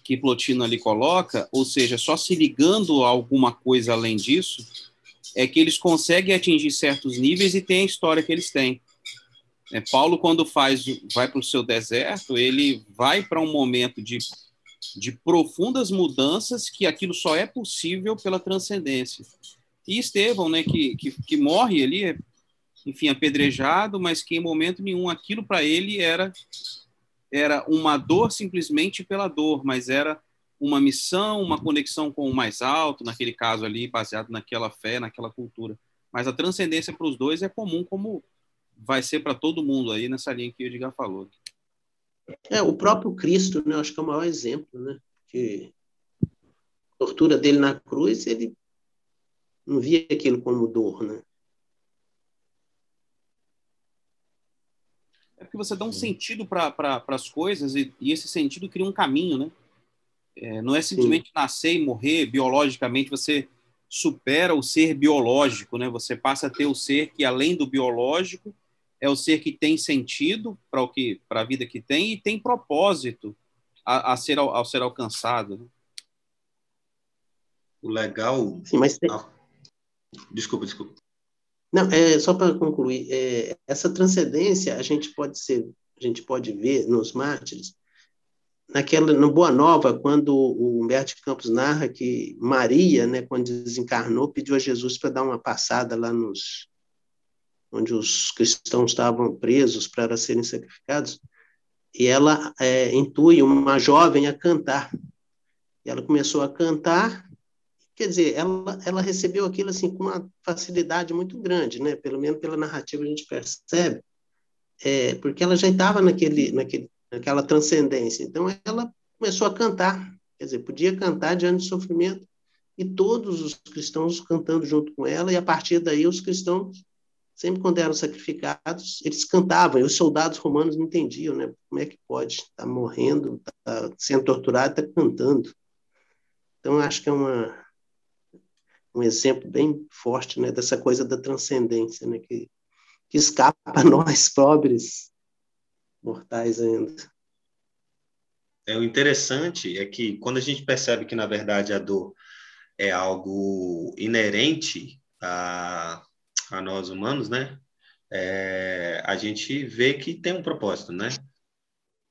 que Plotino ali coloca, ou seja, só se ligando a alguma coisa além disso, é que eles conseguem atingir certos níveis e tem a história que eles têm. É, Paulo, quando faz, vai para o seu deserto, ele vai para um momento de de profundas mudanças que aquilo só é possível pela transcendência. E Estevão, né, que, que, que morre ali, enfim, apedrejado, mas que em momento nenhum aquilo para ele era era uma dor simplesmente pela dor, mas era uma missão, uma conexão com o mais alto, naquele caso ali, baseado naquela fé, naquela cultura. Mas a transcendência para os dois é comum, como vai ser para todo mundo aí nessa linha que o Edgar falou. É, o próprio Cristo, né? Acho que é o maior exemplo, né? Que a tortura dele na cruz, ele não via aquilo como dor, né? É porque você dá um sentido para as coisas e, e, esse sentido cria um caminho, né? É, não é simplesmente Sim. nascer e morrer biologicamente, você supera o ser biológico, né? Você passa a ter o ser que, além do biológico, é o ser que tem sentido para o que para a vida que tem e tem propósito a, a ser ao, ao, ser alcançado. Né? O legal. Sim, mas tem... ah, desculpa, desculpa. Não, é só para concluir. É, essa transcendência a gente pode ser, a gente pode ver nos mártires. Naquela no Boa Nova, quando o Humberto Campos narra que Maria, né, quando desencarnou, pediu a Jesus para dar uma passada lá nos onde os cristãos estavam presos para serem sacrificados, e ela é, intui uma jovem a cantar. E ela começou a cantar, quer dizer, ela, ela recebeu aquilo assim com uma facilidade muito grande, né? Pelo menos pela narrativa a gente percebe, é, porque ela já estava naquele, naquele, naquela transcendência. Então ela começou a cantar, quer dizer, podia cantar diante do sofrimento e todos os cristãos cantando junto com ela, e a partir daí os cristãos sempre quando eram sacrificados, eles cantavam, e os soldados romanos não entendiam, né? Como é que pode estar tá morrendo, tá sendo torturado, está cantando. Então, acho que é uma, um exemplo bem forte, né? Dessa coisa da transcendência, né? Que, que escapa a nós, pobres mortais ainda. É, o interessante é que quando a gente percebe que, na verdade, a dor é algo inerente a a nós humanos, né? É, a gente vê que tem um propósito, né?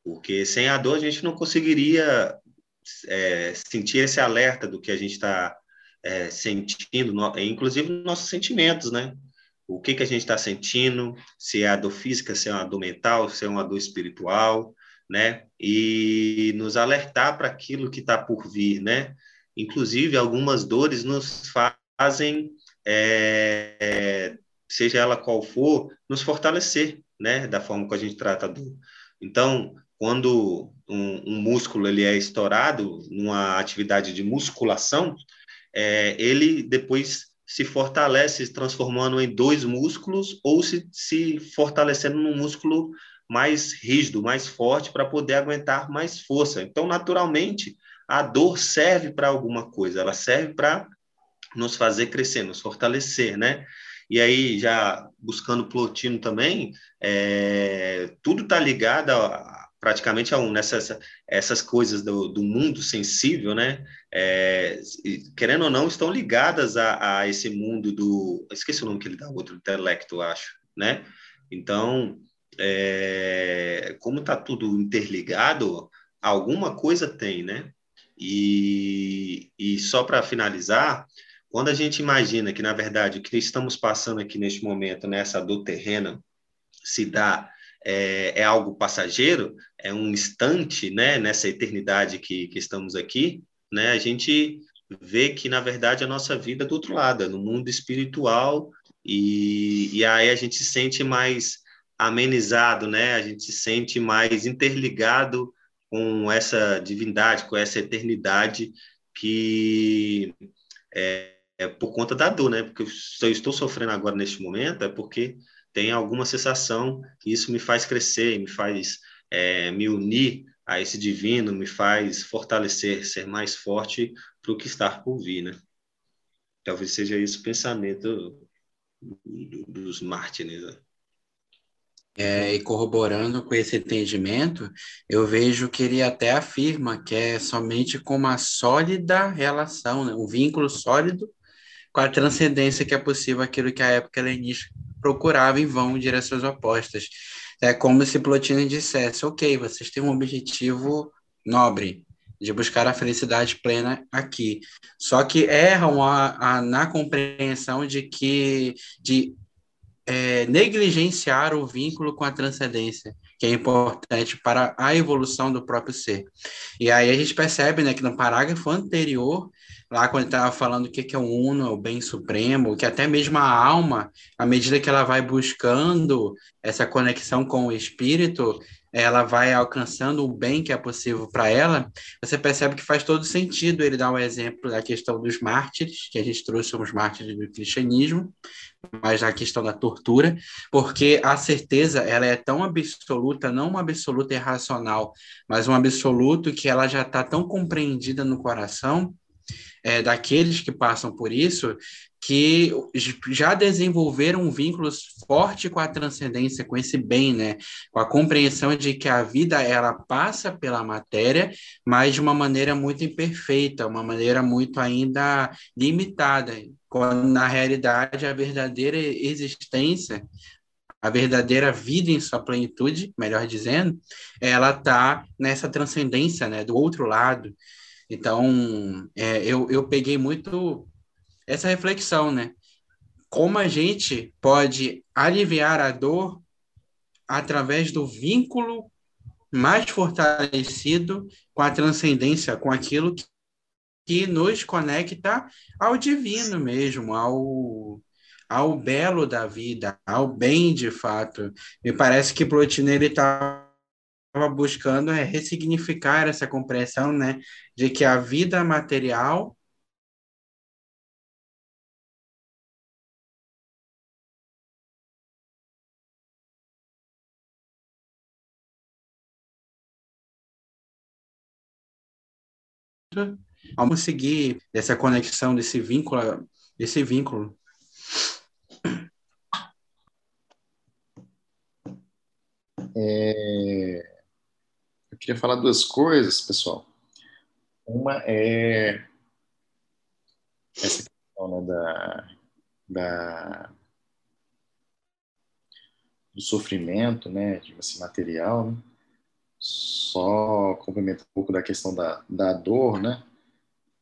Porque sem a dor a gente não conseguiria é, sentir esse alerta do que a gente está é, sentindo, no, inclusive nossos sentimentos, né? O que, que a gente está sentindo, se é a dor física, se é uma dor mental, se é uma dor espiritual, né? E nos alertar para aquilo que está por vir, né? Inclusive, algumas dores nos fazem é, seja ela qual for, nos fortalecer, né, da forma que a gente trata a dor. Então, quando um, um músculo ele é estourado numa atividade de musculação, é, ele depois se fortalece, se transformando em dois músculos ou se, se fortalecendo num músculo mais rígido, mais forte, para poder aguentar mais força. Então, naturalmente, a dor serve para alguma coisa, ela serve para nos fazer crescer, nos fortalecer, né? E aí, já buscando Plotino também, é, tudo está ligado praticamente a um nessas essas coisas do, do mundo sensível, né? É, querendo ou não, estão ligadas a, a, esse mundo do esqueci o nome que ele dá, outro intelecto, acho, né? Então, é, como está tudo interligado, alguma coisa tem, né? E, e só para finalizar, quando a gente imagina que, na verdade, o que estamos passando aqui neste momento, nessa dor terrena, se dá é, é, algo passageiro, é um instante, né, nessa eternidade que, que estamos aqui, né, a gente vê que, na verdade, a nossa vida é do outro lado, é no mundo espiritual, e, e aí a gente se sente mais amenizado, né, a gente se sente mais interligado com essa divindade, com essa eternidade que é, é por conta da dor, né? Porque se eu estou sofrendo agora neste momento é porque tem alguma sensação que isso me faz crescer, me faz é, me unir a esse divino, me faz fortalecer, ser mais forte para o que está por vir, né? Talvez seja isso o pensamento dos mártires. Né? É, e corroborando com esse entendimento, eu vejo que ele até afirma que é somente com uma sólida relação, né? um vínculo sólido com a transcendência que é possível aquilo que a época helenista procurava em vão direções opostas. É como se Plotino dissesse: ok, vocês têm um objetivo nobre de buscar a felicidade plena aqui, só que erram a, a na compreensão de que de é, negligenciar o vínculo com a transcendência, que é importante para a evolução do próprio ser. E aí a gente percebe né, que no parágrafo anterior, lá quando estava falando o que é o uno, o bem supremo, que até mesmo a alma, à medida que ela vai buscando essa conexão com o espírito, ela vai alcançando o bem que é possível para ela, você percebe que faz todo sentido ele dar um exemplo da questão dos mártires, que a gente trouxe os mártires do cristianismo, mas a questão da tortura, porque a certeza ela é tão absoluta, não uma absoluta irracional, mas um absoluto que ela já está tão compreendida no coração é, daqueles que passam por isso, que já desenvolveram um vínculo forte com a transcendência, com esse bem, né? Com a compreensão de que a vida ela passa pela matéria, mas de uma maneira muito imperfeita, uma maneira muito ainda limitada, quando na realidade a verdadeira existência a verdadeira vida em sua plenitude, melhor dizendo, ela está nessa transcendência, né, do outro lado. Então, é, eu, eu peguei muito essa reflexão, né? Como a gente pode aliviar a dor através do vínculo mais fortalecido com a transcendência, com aquilo que, que nos conecta ao divino mesmo, ao, ao belo da vida, ao bem de fato. Me parece que Plotino ele estava buscando é ressignificar essa compreensão, né, de que a vida material Vamos seguir essa conexão desse vínculo, desse vínculo. É... Eu queria falar duas coisas, pessoal. Uma é essa questão né, da, da, do sofrimento, né, de assim, material, né? só complemento um pouco da questão da, da dor, né?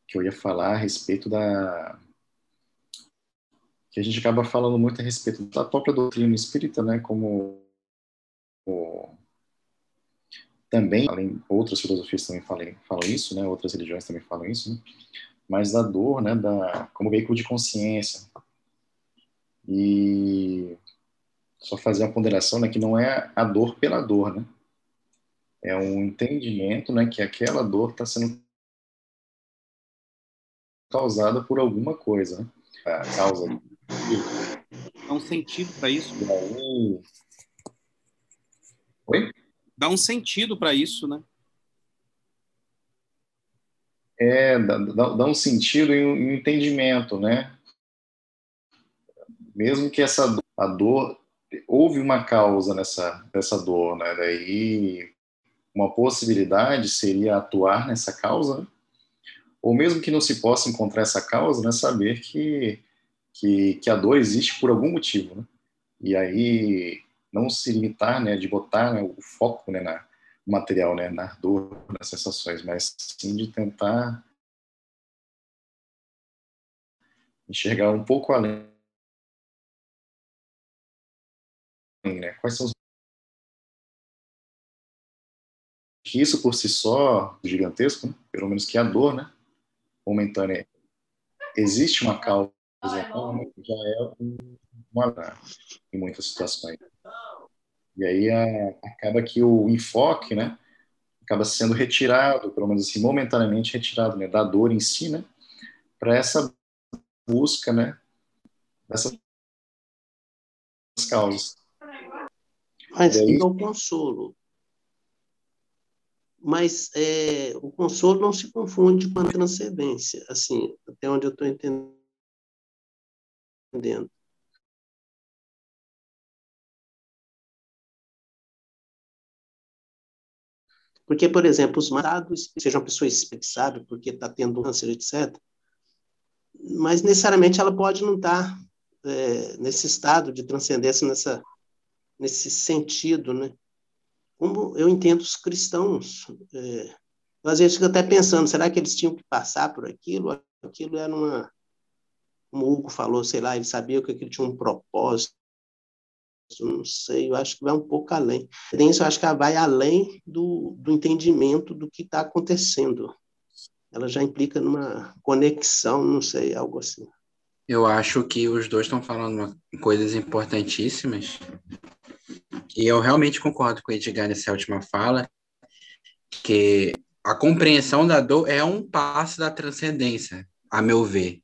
Que eu ia falar a respeito da. que a gente acaba falando muito a respeito da própria doutrina espírita, né? Como. Também, além outras filosofias também falam, falam isso, né? Outras religiões também falam isso, né? Mas da dor, né? Da, como veículo de consciência. E só fazer uma ponderação, né? Que não é a dor pela dor, né? é um entendimento né, que aquela dor está sendo causada por alguma coisa. Né? A causa. Dá um sentido para isso. Oi? Dá um sentido para isso, né? É, dá, dá, um sentido e um entendimento, né? Mesmo que essa dor, a dor houve uma causa nessa, nessa dor, né? Daí uma possibilidade seria atuar nessa causa, né? ou mesmo que não se possa encontrar essa causa, né, saber que, que, que a dor existe por algum motivo, né? E aí não se limitar, né, de botar né, o foco né, na material, né, na dor, nas sensações, mas sim de tentar enxergar um pouco além, né? Quais são os que isso por si só gigantesco, né? pelo menos que a dor, né, momentânea, existe uma causa, já é uma em muitas situações. E aí a, acaba que o enfoque, né, acaba sendo retirado, pelo menos assim, momentaneamente retirado, né, da dor em si, né, para essa busca, né, dessas causas. Mas aí, o consolo. Mas é, o consolo não se confunde com a transcendência, assim, até onde eu estou entendendo. Porque, por exemplo, os matados, seja uma pessoa sabe, porque está tendo câncer, etc., mas necessariamente ela pode não estar tá, é, nesse estado de transcendência, nessa, nesse sentido, né? Como eu entendo os cristãos, é, às vezes fico até pensando, será que eles tinham que passar por aquilo? Aquilo era uma, como o Hugo falou, sei lá, ele sabia que aquilo tinha um propósito, não sei, eu acho que vai um pouco além. Isso eu acho que ela vai além do, do entendimento do que está acontecendo ela já implica numa conexão, não sei, algo assim. Eu acho que os dois estão falando coisas importantíssimas. E eu realmente concordo com o Edgar nessa última fala, que a compreensão da dor é um passo da transcendência, a meu ver.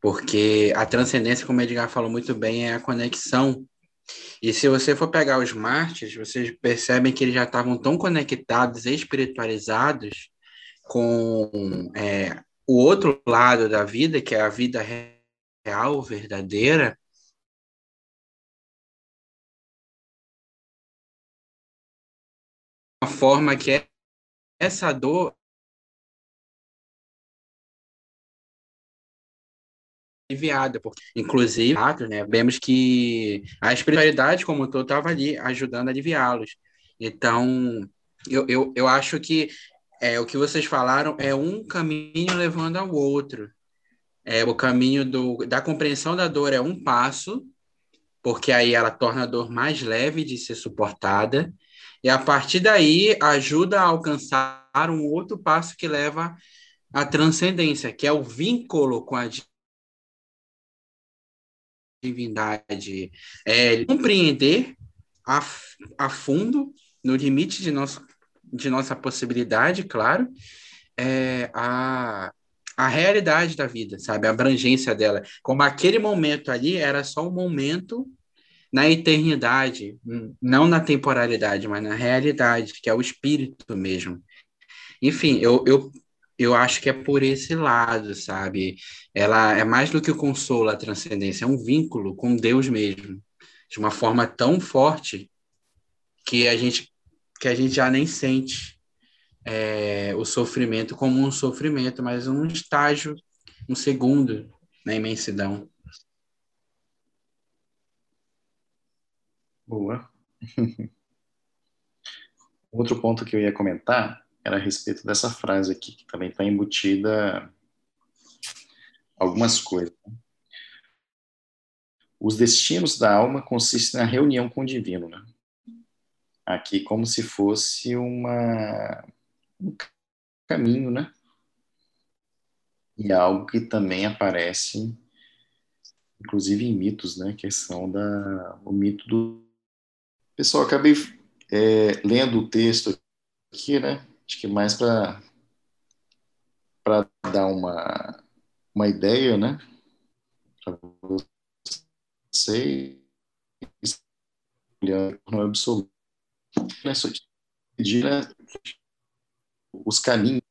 Porque a transcendência, como o Edgar falou muito bem, é a conexão. E se você for pegar os mártires, vocês percebem que eles já estavam tão conectados, espiritualizados, com é, o outro lado da vida, que é a vida real, verdadeira, uma forma que essa dor aliviada, porque inclusive, né, vemos que a espiritualidade como um todo estava ali ajudando a aliviá-los. Então, eu, eu, eu acho que é, o que vocês falaram é um caminho levando ao outro. É, o caminho do, da compreensão da dor é um passo, porque aí ela torna a dor mais leve de ser suportada, e a partir daí ajuda a alcançar um outro passo que leva à transcendência, que é o vínculo com a divindade. É compreender a, a fundo, no limite de nosso de nossa possibilidade, claro, é a, a realidade da vida, sabe? A abrangência dela. Como aquele momento ali era só um momento na eternidade, não na temporalidade, mas na realidade, que é o espírito mesmo. Enfim, eu, eu, eu acho que é por esse lado, sabe? Ela é mais do que o consolo, a transcendência, é um vínculo com Deus mesmo, de uma forma tão forte que a gente que a gente já nem sente é, o sofrimento como um sofrimento, mas um estágio, um segundo na imensidão. Boa. Outro ponto que eu ia comentar era a respeito dessa frase aqui, que também está embutida algumas coisas. Os destinos da alma consistem na reunião com o divino, né? aqui como se fosse uma, um caminho, né? E algo que também aparece, inclusive em mitos, né? Que são da, o mito do... Pessoal, acabei é, lendo o texto aqui, né? Acho que mais para para dar uma, uma ideia, né? Para vocês, no absoluto nessa né, os caminhos,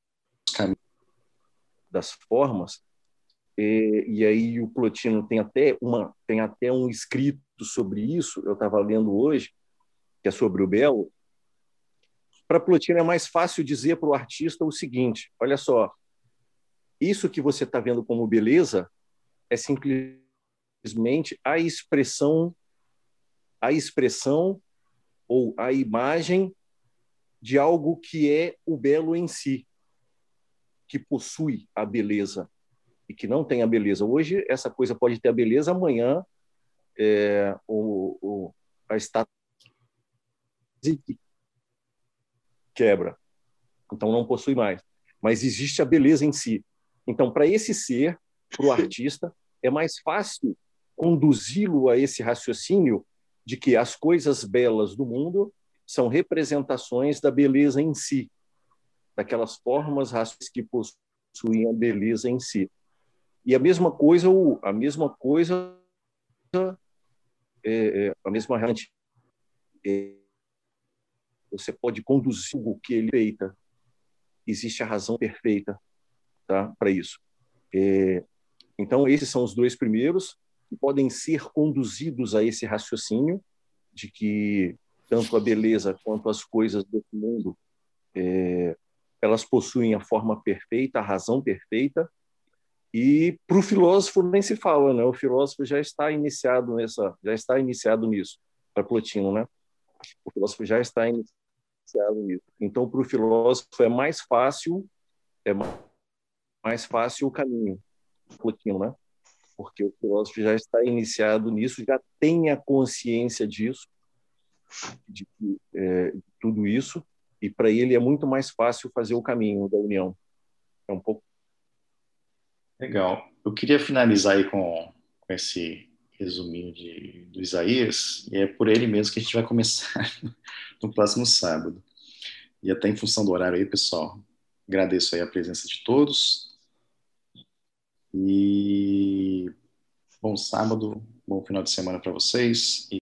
os caminhos das formas e, e, aí o Plotino tem até uma tem até um escrito sobre isso eu estava lendo hoje que é sobre o belo para Plotino é mais fácil dizer para o artista o seguinte: olha só, isso que você está vendo como beleza é simplesmente a expressão, a expressão ou a imagem de algo que é o belo em si, que possui a beleza e que não tem a beleza. Hoje essa coisa pode ter a beleza, amanhã é, o, o, a estátua quebra, então não possui mais. Mas existe a beleza em si. Então, para esse ser, para o artista, é mais fácil conduzi-lo a esse raciocínio de que as coisas belas do mundo são representações da beleza em si, daquelas formas raciais que possuem a beleza em si. E a mesma coisa, a mesma coisa, é, é, a mesma é, você pode conduzir o que ele feita. Existe a razão perfeita, tá, para isso. É, então esses são os dois primeiros que podem ser conduzidos a esse raciocínio de que tanto a beleza quanto as coisas desse mundo é, elas possuem a forma perfeita, a razão perfeita, e para o filósofo nem se fala, né? O filósofo já está iniciado nessa, já está iniciado nisso. Para Plotino, né? O filósofo já está iniciado Então, para o filósofo é mais fácil, é mais fácil o caminho, Plotino, né? Porque o filósofo já está iniciado nisso, já tem a consciência disso, de, é, de tudo isso, e para ele é muito mais fácil fazer o caminho da união. É um pouco Legal. Eu queria finalizar aí com, com esse resuminho de, do Isaías, e é por ele mesmo que a gente vai começar no próximo sábado. E até em função do horário aí, pessoal, agradeço aí a presença de todos. E bom sábado, bom final de semana para vocês.